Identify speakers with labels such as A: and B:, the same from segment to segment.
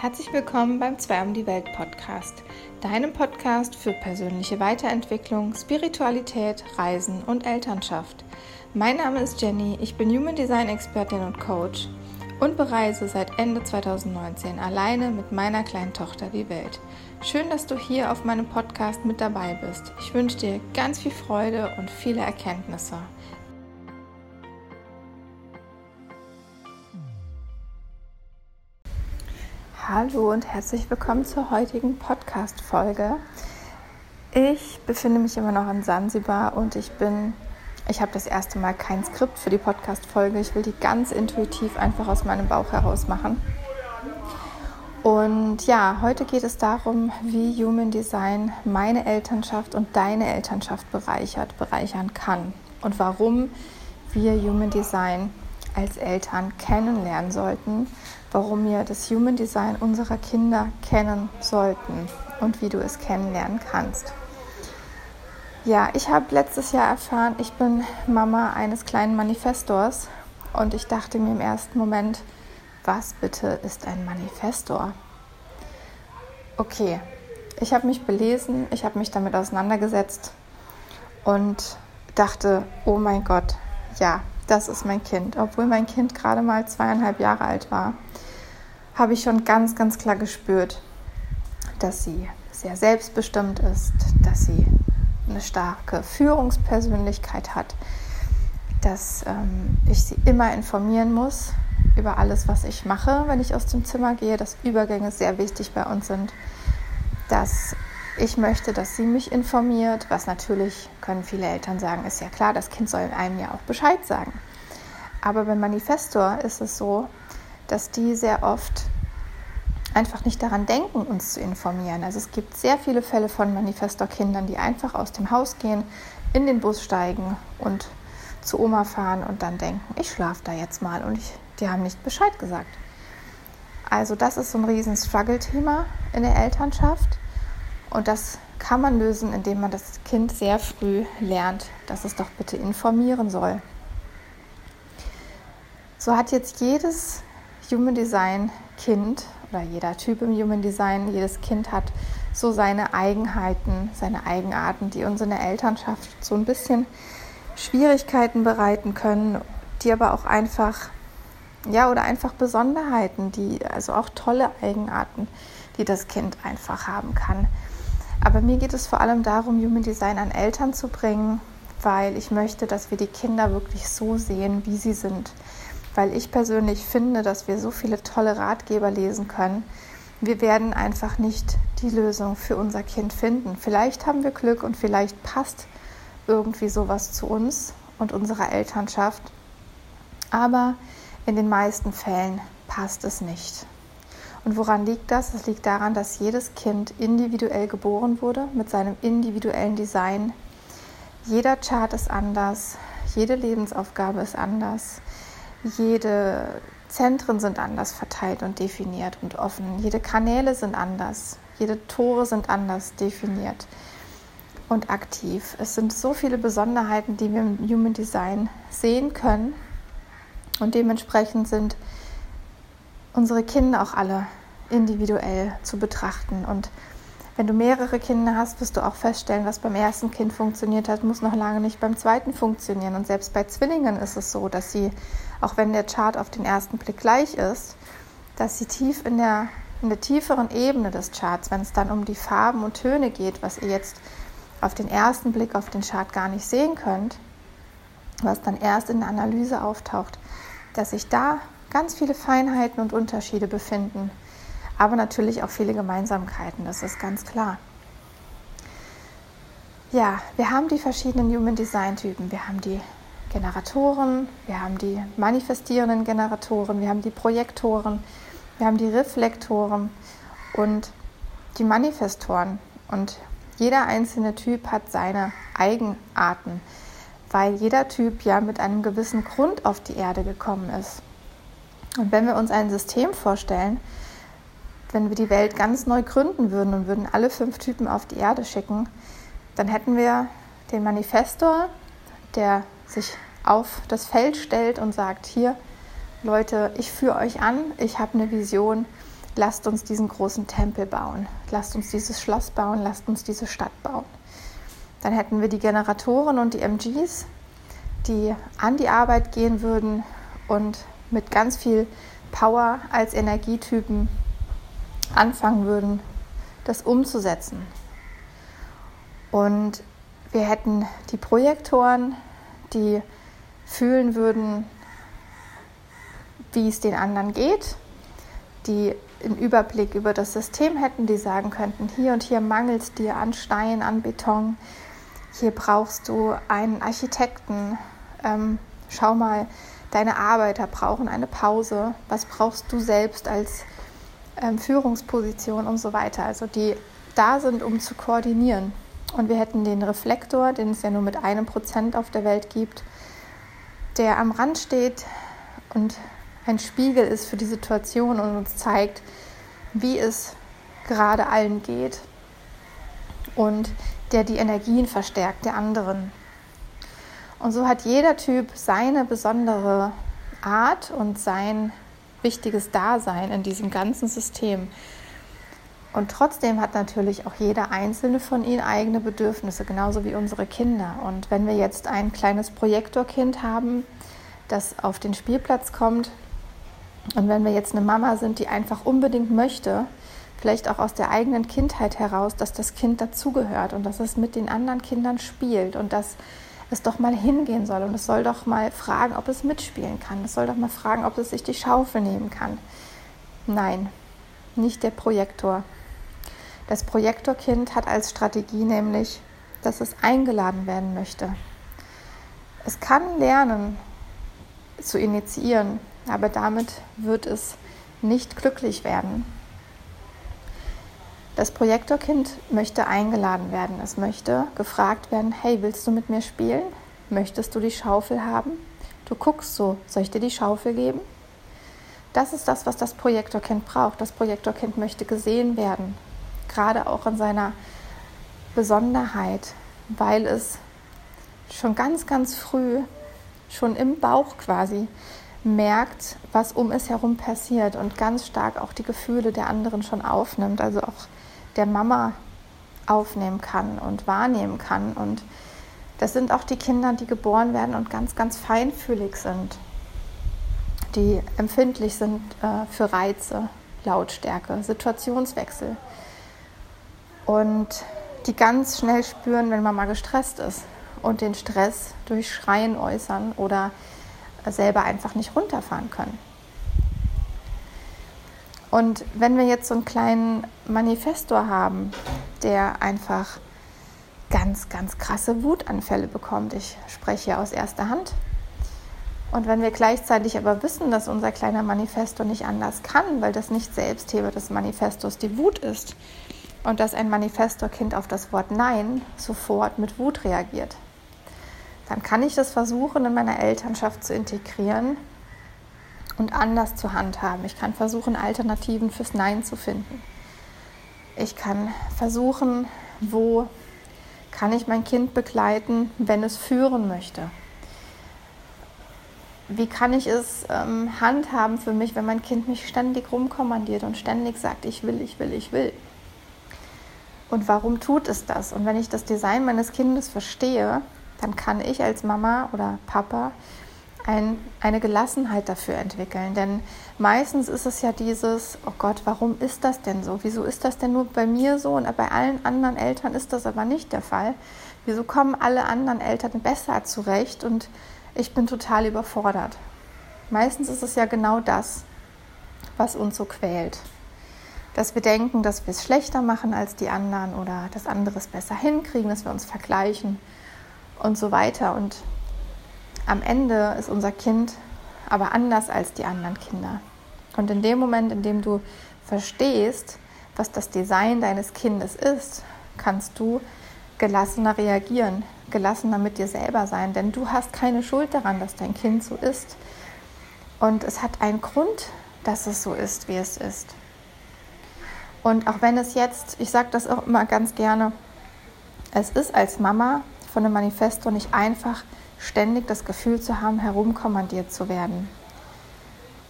A: Herzlich willkommen beim Zwei um die Welt Podcast, deinem Podcast für persönliche Weiterentwicklung, Spiritualität, Reisen und Elternschaft. Mein Name ist Jenny, ich bin Human Design Expertin und Coach und bereise seit Ende 2019 alleine mit meiner kleinen Tochter die Welt. Schön, dass du hier auf meinem Podcast mit dabei bist. Ich wünsche dir ganz viel Freude und viele Erkenntnisse. Hallo und herzlich willkommen zur heutigen Podcast-Folge. Ich befinde mich immer noch in Sansibar und ich bin, ich habe das erste Mal kein Skript für die Podcast-Folge. Ich will die ganz intuitiv einfach aus meinem Bauch heraus machen. Und ja, heute geht es darum, wie Human Design meine Elternschaft und deine Elternschaft bereichert, bereichern kann und warum wir Human Design als Eltern kennenlernen sollten, warum wir das Human Design unserer Kinder kennen sollten und wie du es kennenlernen kannst. Ja, ich habe letztes Jahr erfahren, ich bin Mama eines kleinen Manifestors und ich dachte mir im ersten Moment, was bitte ist ein Manifestor? Okay, ich habe mich belesen, ich habe mich damit auseinandergesetzt und dachte, oh mein Gott, ja, das ist mein Kind. Obwohl mein Kind gerade mal zweieinhalb Jahre alt war, habe ich schon ganz, ganz klar gespürt, dass sie sehr selbstbestimmt ist, dass sie eine starke Führungspersönlichkeit hat, dass ähm, ich sie immer informieren muss über alles, was ich mache, wenn ich aus dem Zimmer gehe, dass Übergänge sehr wichtig bei uns sind, dass ich möchte, dass sie mich informiert, was natürlich, können viele Eltern sagen, ist ja klar, das Kind soll einem ja auch Bescheid sagen. Aber beim Manifestor ist es so, dass die sehr oft einfach nicht daran denken, uns zu informieren. Also es gibt sehr viele Fälle von Manifestor-Kindern, die einfach aus dem Haus gehen, in den Bus steigen und zu Oma fahren und dann denken, ich schlafe da jetzt mal und ich, die haben nicht Bescheid gesagt. Also das ist so ein riesen Struggle-Thema in der Elternschaft. Und das kann man lösen, indem man das Kind sehr früh lernt, dass es doch bitte informieren soll. So hat jetzt jedes Human Design Kind oder jeder Typ im Human Design, jedes Kind hat so seine Eigenheiten, seine Eigenarten, die uns in der Elternschaft so ein bisschen Schwierigkeiten bereiten können, die aber auch einfach, ja, oder einfach Besonderheiten, die, also auch tolle Eigenarten, die das Kind einfach haben kann. Aber mir geht es vor allem darum, Human Design an Eltern zu bringen, weil ich möchte, dass wir die Kinder wirklich so sehen, wie sie sind. Weil ich persönlich finde, dass wir so viele tolle Ratgeber lesen können. Wir werden einfach nicht die Lösung für unser Kind finden. Vielleicht haben wir Glück und vielleicht passt irgendwie sowas zu uns und unserer Elternschaft. Aber in den meisten Fällen passt es nicht. Und woran liegt das? Es liegt daran, dass jedes Kind individuell geboren wurde mit seinem individuellen Design. Jeder Chart ist anders, jede Lebensaufgabe ist anders, jede Zentren sind anders verteilt und definiert und offen, jede Kanäle sind anders, jede Tore sind anders definiert und aktiv. Es sind so viele Besonderheiten, die wir im Human Design sehen können und dementsprechend sind unsere Kinder auch alle individuell zu betrachten. Und wenn du mehrere Kinder hast, wirst du auch feststellen, was beim ersten Kind funktioniert hat, muss noch lange nicht beim zweiten funktionieren. Und selbst bei Zwillingen ist es so, dass sie, auch wenn der Chart auf den ersten Blick gleich ist, dass sie tief in der, in der tieferen Ebene des Charts, wenn es dann um die Farben und Töne geht, was ihr jetzt auf den ersten Blick auf den Chart gar nicht sehen könnt, was dann erst in der Analyse auftaucht, dass sich da ganz viele Feinheiten und Unterschiede befinden, aber natürlich auch viele Gemeinsamkeiten, das ist ganz klar. Ja, wir haben die verschiedenen Human Design Typen. Wir haben die Generatoren, wir haben die manifestierenden Generatoren, wir haben die Projektoren, wir haben die Reflektoren und die Manifestoren. Und jeder einzelne Typ hat seine Eigenarten, weil jeder Typ ja mit einem gewissen Grund auf die Erde gekommen ist. Und wenn wir uns ein System vorstellen, wenn wir die Welt ganz neu gründen würden und würden alle fünf Typen auf die Erde schicken, dann hätten wir den Manifestor, der sich auf das Feld stellt und sagt, hier Leute, ich führe euch an, ich habe eine Vision, lasst uns diesen großen Tempel bauen, lasst uns dieses Schloss bauen, lasst uns diese Stadt bauen. Dann hätten wir die Generatoren und die MGs, die an die Arbeit gehen würden und mit ganz viel Power als Energietypen anfangen würden, das umzusetzen. Und wir hätten die Projektoren, die fühlen würden, wie es den anderen geht, die einen Überblick über das System hätten, die sagen könnten, hier und hier mangelt es dir an Stein, an Beton, hier brauchst du einen Architekten, ähm, schau mal, deine Arbeiter brauchen eine Pause, was brauchst du selbst als ähm, Führungsposition und so weiter. Also die da sind, um zu koordinieren. Und wir hätten den Reflektor, den es ja nur mit einem Prozent auf der Welt gibt, der am Rand steht und ein Spiegel ist für die Situation und uns zeigt, wie es gerade allen geht und der die Energien verstärkt der anderen. Und so hat jeder Typ seine besondere Art und sein wichtiges Dasein in diesem ganzen System. Und trotzdem hat natürlich auch jeder einzelne von ihnen eigene Bedürfnisse, genauso wie unsere Kinder. Und wenn wir jetzt ein kleines Projektorkind haben, das auf den Spielplatz kommt, und wenn wir jetzt eine Mama sind, die einfach unbedingt möchte, vielleicht auch aus der eigenen Kindheit heraus, dass das Kind dazugehört und dass es mit den anderen Kindern spielt und dass es doch mal hingehen soll und es soll doch mal fragen, ob es mitspielen kann. Es soll doch mal fragen, ob es sich die Schaufel nehmen kann. Nein, nicht der Projektor. Das Projektorkind hat als Strategie nämlich, dass es eingeladen werden möchte. Es kann lernen zu initiieren, aber damit wird es nicht glücklich werden. Das Projektorkind möchte eingeladen werden. Es möchte gefragt werden, hey, willst du mit mir spielen? Möchtest du die Schaufel haben? Du guckst so, soll ich dir die Schaufel geben? Das ist das, was das Projektorkind braucht. Das Projektorkind möchte gesehen werden, gerade auch in seiner Besonderheit, weil es schon ganz, ganz früh, schon im Bauch quasi, merkt, was um es herum passiert und ganz stark auch die Gefühle der anderen schon aufnimmt. Also auch der Mama aufnehmen kann und wahrnehmen kann. Und das sind auch die Kinder, die geboren werden und ganz, ganz feinfühlig sind, die empfindlich sind äh, für Reize, Lautstärke, Situationswechsel und die ganz schnell spüren, wenn Mama gestresst ist und den Stress durch Schreien äußern oder selber einfach nicht runterfahren können. Und wenn wir jetzt so einen kleinen Manifestor haben, der einfach ganz, ganz krasse Wutanfälle bekommt, ich spreche aus erster Hand, und wenn wir gleichzeitig aber wissen, dass unser kleiner Manifestor nicht anders kann, weil das nicht Selbstheber des Manifestos die Wut ist, und dass ein Manifestorkind auf das Wort Nein sofort mit Wut reagiert, dann kann ich das versuchen, in meiner Elternschaft zu integrieren und anders zu handhaben. Ich kann versuchen, Alternativen fürs Nein zu finden. Ich kann versuchen, wo kann ich mein Kind begleiten, wenn es führen möchte. Wie kann ich es ähm, handhaben für mich, wenn mein Kind mich ständig rumkommandiert und ständig sagt, ich will, ich will, ich will? Und warum tut es das? Und wenn ich das Design meines Kindes verstehe, dann kann ich als Mama oder Papa ein, eine Gelassenheit dafür entwickeln. Denn meistens ist es ja dieses, oh Gott, warum ist das denn so? Wieso ist das denn nur bei mir so und bei allen anderen Eltern ist das aber nicht der Fall? Wieso kommen alle anderen Eltern besser zurecht und ich bin total überfordert? Meistens ist es ja genau das, was uns so quält. Dass wir denken, dass wir es schlechter machen als die anderen oder dass andere es besser hinkriegen, dass wir uns vergleichen und so weiter. Und am Ende ist unser Kind aber anders als die anderen Kinder. Und in dem Moment, in dem du verstehst, was das Design deines Kindes ist, kannst du gelassener reagieren, gelassener mit dir selber sein, denn du hast keine Schuld daran, dass dein Kind so ist. Und es hat einen Grund, dass es so ist, wie es ist. Und auch wenn es jetzt, ich sage das auch immer ganz gerne, es ist als Mama von einem Manifesto nicht einfach, ständig das Gefühl zu haben, herumkommandiert zu werden.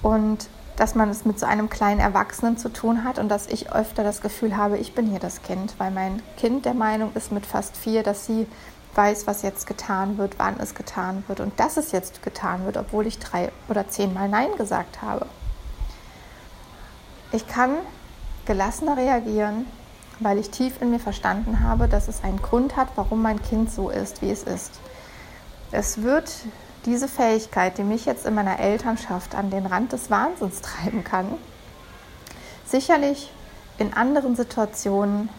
A: Und dass man es mit so einem kleinen Erwachsenen zu tun hat und dass ich öfter das Gefühl habe, ich bin hier das Kind, weil mein Kind der Meinung ist mit fast vier, dass sie weiß, was jetzt getan wird, wann es getan wird und dass es jetzt getan wird, obwohl ich drei oder zehnmal Nein gesagt habe. Ich kann gelassener reagieren, weil ich tief in mir verstanden habe, dass es einen Grund hat, warum mein Kind so ist, wie es ist. Es wird diese Fähigkeit, die mich jetzt in meiner Elternschaft an den Rand des Wahnsinns treiben kann, sicherlich in anderen Situationen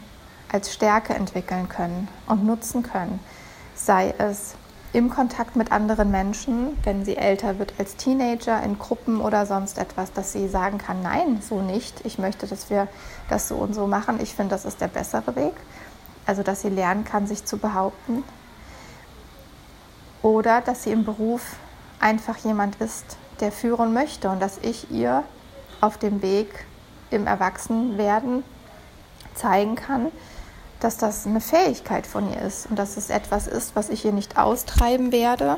A: als Stärke entwickeln können und nutzen können. Sei es im Kontakt mit anderen Menschen, wenn sie älter wird als Teenager, in Gruppen oder sonst etwas, dass sie sagen kann, nein, so nicht. Ich möchte, dass wir das so und so machen. Ich finde, das ist der bessere Weg. Also, dass sie lernen kann, sich zu behaupten, oder dass sie im Beruf einfach jemand ist, der führen möchte und dass ich ihr auf dem Weg im Erwachsenwerden zeigen kann, dass das eine Fähigkeit von ihr ist und dass es etwas ist, was ich ihr nicht austreiben werde,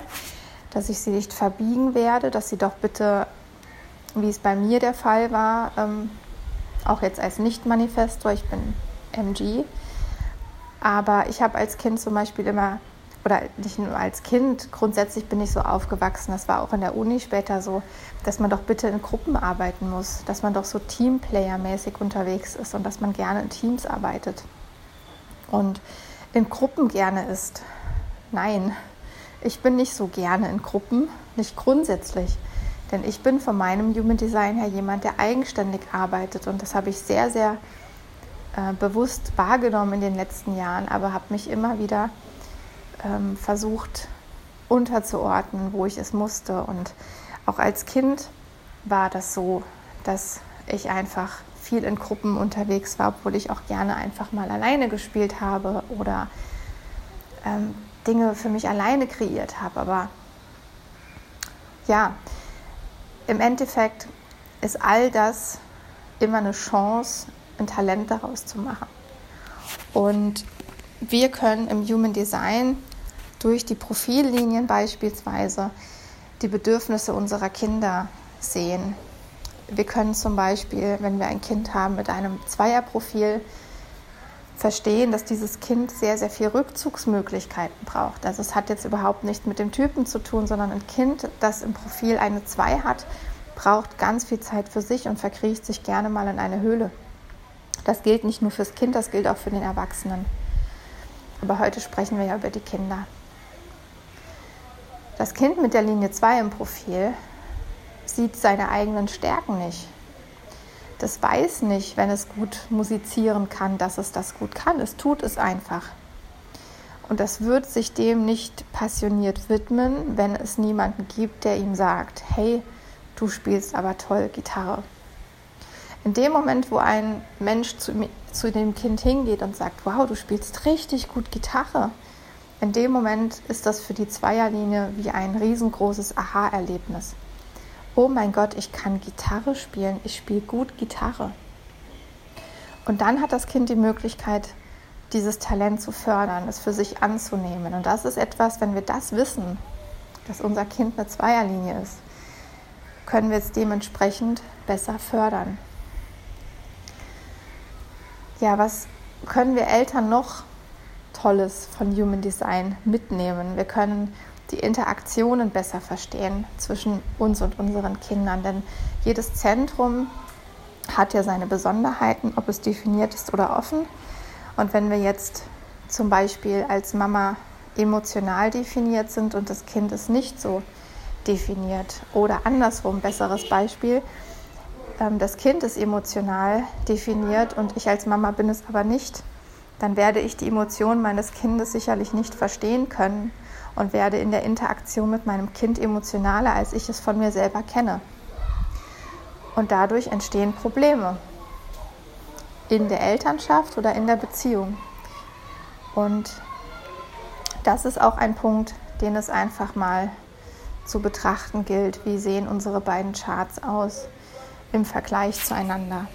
A: dass ich sie nicht verbiegen werde, dass sie doch bitte, wie es bei mir der Fall war, ähm, auch jetzt als Nicht-Manifestor, ich bin MG, aber ich habe als Kind zum Beispiel immer oder nicht nur als Kind, grundsätzlich bin ich so aufgewachsen, das war auch in der Uni später so, dass man doch bitte in Gruppen arbeiten muss, dass man doch so Teamplayer-mäßig unterwegs ist und dass man gerne in Teams arbeitet und in Gruppen gerne ist. Nein, ich bin nicht so gerne in Gruppen, nicht grundsätzlich. Denn ich bin von meinem Human Design her jemand, der eigenständig arbeitet und das habe ich sehr, sehr äh, bewusst wahrgenommen in den letzten Jahren, aber habe mich immer wieder ähm, versucht unterzuordnen, wo ich es musste. Und auch als Kind war das so, dass ich einfach viel in Gruppen unterwegs war, obwohl ich auch gerne einfach mal alleine gespielt habe oder ähm, Dinge für mich alleine kreiert habe. Aber ja, im Endeffekt ist all das immer eine Chance, ein Talent daraus zu machen. Und wir können im Human Design durch die Profillinien beispielsweise die Bedürfnisse unserer Kinder sehen. Wir können zum Beispiel, wenn wir ein Kind haben mit einem Zweierprofil, verstehen, dass dieses Kind sehr, sehr viel Rückzugsmöglichkeiten braucht. Also es hat jetzt überhaupt nichts mit dem Typen zu tun, sondern ein Kind, das im Profil eine 2 hat, braucht ganz viel Zeit für sich und verkriecht sich gerne mal in eine Höhle. Das gilt nicht nur fürs Kind, das gilt auch für den Erwachsenen. Aber heute sprechen wir ja über die Kinder. Das Kind mit der Linie 2 im Profil sieht seine eigenen Stärken nicht. Das weiß nicht, wenn es gut musizieren kann, dass es das gut kann. Es tut es einfach. Und das wird sich dem nicht passioniert widmen, wenn es niemanden gibt, der ihm sagt, hey, du spielst aber toll Gitarre. In dem Moment, wo ein Mensch zu, zu dem Kind hingeht und sagt, wow, du spielst richtig gut Gitarre, in dem Moment ist das für die Zweierlinie wie ein riesengroßes Aha-Erlebnis. Oh mein Gott, ich kann Gitarre spielen, ich spiele gut Gitarre. Und dann hat das Kind die Möglichkeit, dieses Talent zu fördern, es für sich anzunehmen. Und das ist etwas, wenn wir das wissen, dass unser Kind eine Zweierlinie ist, können wir es dementsprechend besser fördern. Ja, was können wir Eltern noch Tolles von Human Design mitnehmen? Wir können die Interaktionen besser verstehen zwischen uns und unseren Kindern, denn jedes Zentrum hat ja seine Besonderheiten, ob es definiert ist oder offen. Und wenn wir jetzt zum Beispiel als Mama emotional definiert sind und das Kind ist nicht so definiert oder andersrum, besseres Beispiel, das Kind ist emotional definiert und ich als Mama bin es aber nicht, dann werde ich die Emotionen meines Kindes sicherlich nicht verstehen können und werde in der Interaktion mit meinem Kind emotionaler, als ich es von mir selber kenne. Und dadurch entstehen Probleme in der Elternschaft oder in der Beziehung. Und das ist auch ein Punkt, den es einfach mal zu betrachten gilt. Wie sehen unsere beiden Charts aus? Im Vergleich zueinander.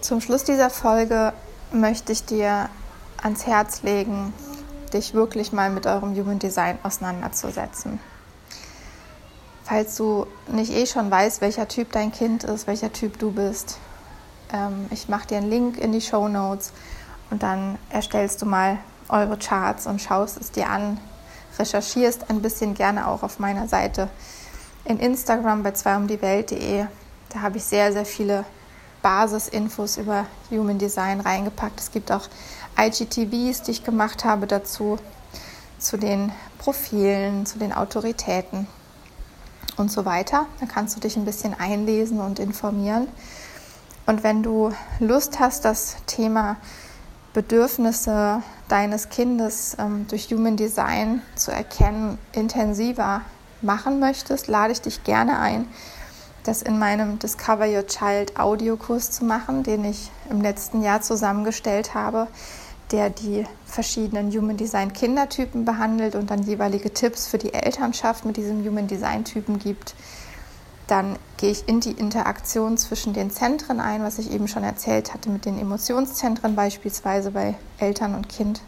A: Zum Schluss dieser Folge möchte ich dir ans Herz legen, dich wirklich mal mit eurem Human Design auseinanderzusetzen. falls du nicht eh schon weißt, welcher Typ dein Kind ist, welcher Typ du bist, ähm, ich mache dir einen Link in die Show Notes und dann erstellst du mal eure Charts und schaust es dir an, recherchierst ein bisschen gerne auch auf meiner Seite in Instagram bei zweiumdiewelt.de. Da habe ich sehr, sehr viele Basisinfos über Human Design reingepackt. Es gibt auch IGTVs, die ich gemacht habe dazu, zu den Profilen, zu den Autoritäten und so weiter. Da kannst du dich ein bisschen einlesen und informieren. Und wenn du Lust hast, das Thema Bedürfnisse deines Kindes ähm, durch Human Design zu erkennen, intensiver machen möchtest, lade ich dich gerne ein, das in meinem Discover Your Child Audiokurs zu machen, den ich im letzten Jahr zusammengestellt habe, der die verschiedenen Human Design Kindertypen behandelt und dann jeweilige Tipps für die Elternschaft mit diesem Human Design Typen gibt. Dann gehe ich in die Interaktion zwischen den Zentren ein, was ich eben schon erzählt hatte mit den Emotionszentren beispielsweise bei Eltern und Kind.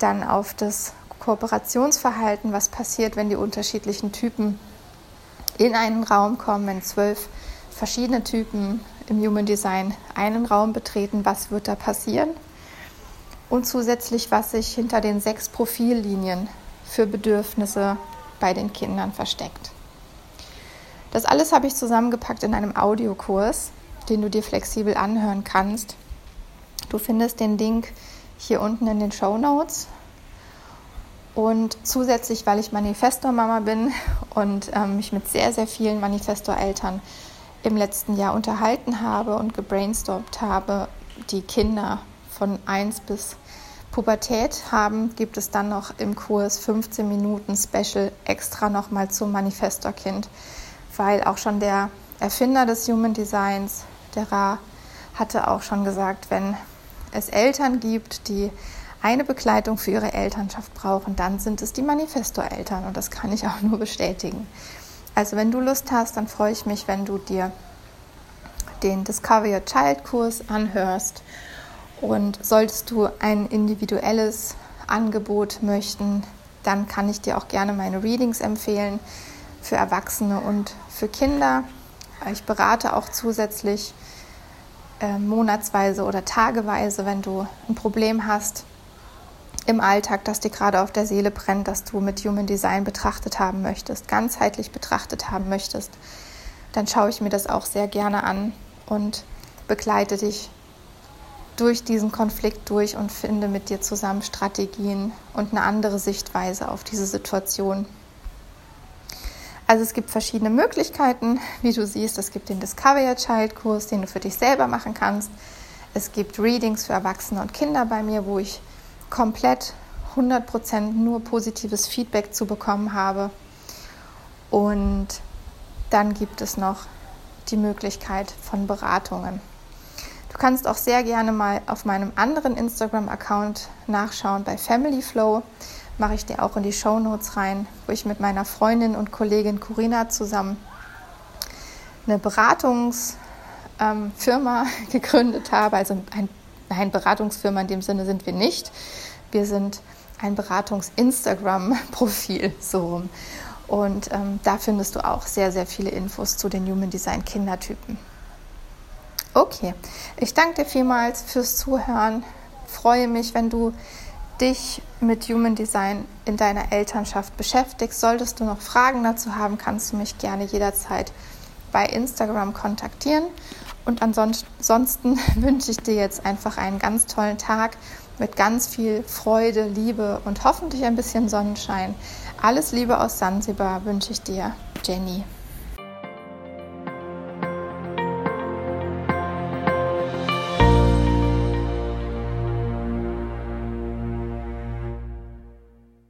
A: Dann auf das Kooperationsverhalten, was passiert, wenn die unterschiedlichen Typen in einen Raum kommen, wenn zwölf verschiedene Typen im Human Design einen Raum betreten, was wird da passieren? Und zusätzlich, was sich hinter den sechs Profillinien für Bedürfnisse bei den Kindern versteckt. Das alles habe ich zusammengepackt in einem Audiokurs, den du dir flexibel anhören kannst. Du findest den Link hier unten in den Show Notes. Und zusätzlich, weil ich Manifestor-Mama bin und ähm, mich mit sehr, sehr vielen Manifestor-Eltern im letzten Jahr unterhalten habe und gebrainstormt habe, die Kinder von 1 bis Pubertät haben, gibt es dann noch im Kurs 15 Minuten Special extra nochmal zum Manifestor-Kind. Weil auch schon der Erfinder des Human Designs, der Ra, hatte auch schon gesagt, wenn es Eltern gibt, die eine Begleitung für ihre Elternschaft brauchen, dann sind es die Manifesto-Eltern und das kann ich auch nur bestätigen. Also wenn du Lust hast, dann freue ich mich, wenn du dir den Discover Your Child Kurs anhörst und solltest du ein individuelles Angebot möchten, dann kann ich dir auch gerne meine Readings empfehlen für Erwachsene und für Kinder. Ich berate auch zusätzlich äh, monatsweise oder tageweise, wenn du ein Problem hast im Alltag, das dir gerade auf der Seele brennt, das du mit Human Design betrachtet haben möchtest, ganzheitlich betrachtet haben möchtest, dann schaue ich mir das auch sehr gerne an und begleite dich durch diesen Konflikt durch und finde mit dir zusammen Strategien und eine andere Sichtweise auf diese Situation. Also es gibt verschiedene Möglichkeiten, wie du siehst. Es gibt den Discover Your Child Kurs, den du für dich selber machen kannst. Es gibt Readings für Erwachsene und Kinder bei mir, wo ich komplett 100% nur positives Feedback zu bekommen habe. Und dann gibt es noch die Möglichkeit von Beratungen. Du kannst auch sehr gerne mal auf meinem anderen Instagram-Account nachschauen bei Family Flow mache ich dir auch in die Show Notes rein, wo ich mit meiner Freundin und Kollegin Corinna zusammen eine Beratungsfirma gegründet habe. Also ein, ein Beratungsfirma in dem Sinne sind wir nicht. Wir sind ein Beratungs-Instagram-Profil so rum. Und ähm, da findest du auch sehr, sehr viele Infos zu den Human Design Kindertypen. Okay, ich danke dir vielmals fürs Zuhören. Freue mich, wenn du dich mit Human Design in deiner Elternschaft beschäftigst. Solltest du noch Fragen dazu haben, kannst du mich gerne jederzeit bei Instagram kontaktieren. Und ansonsten wünsche ich dir jetzt einfach einen ganz tollen Tag mit ganz viel Freude, Liebe und hoffentlich ein bisschen Sonnenschein. Alles Liebe aus Sansibar wünsche ich dir, Jenny.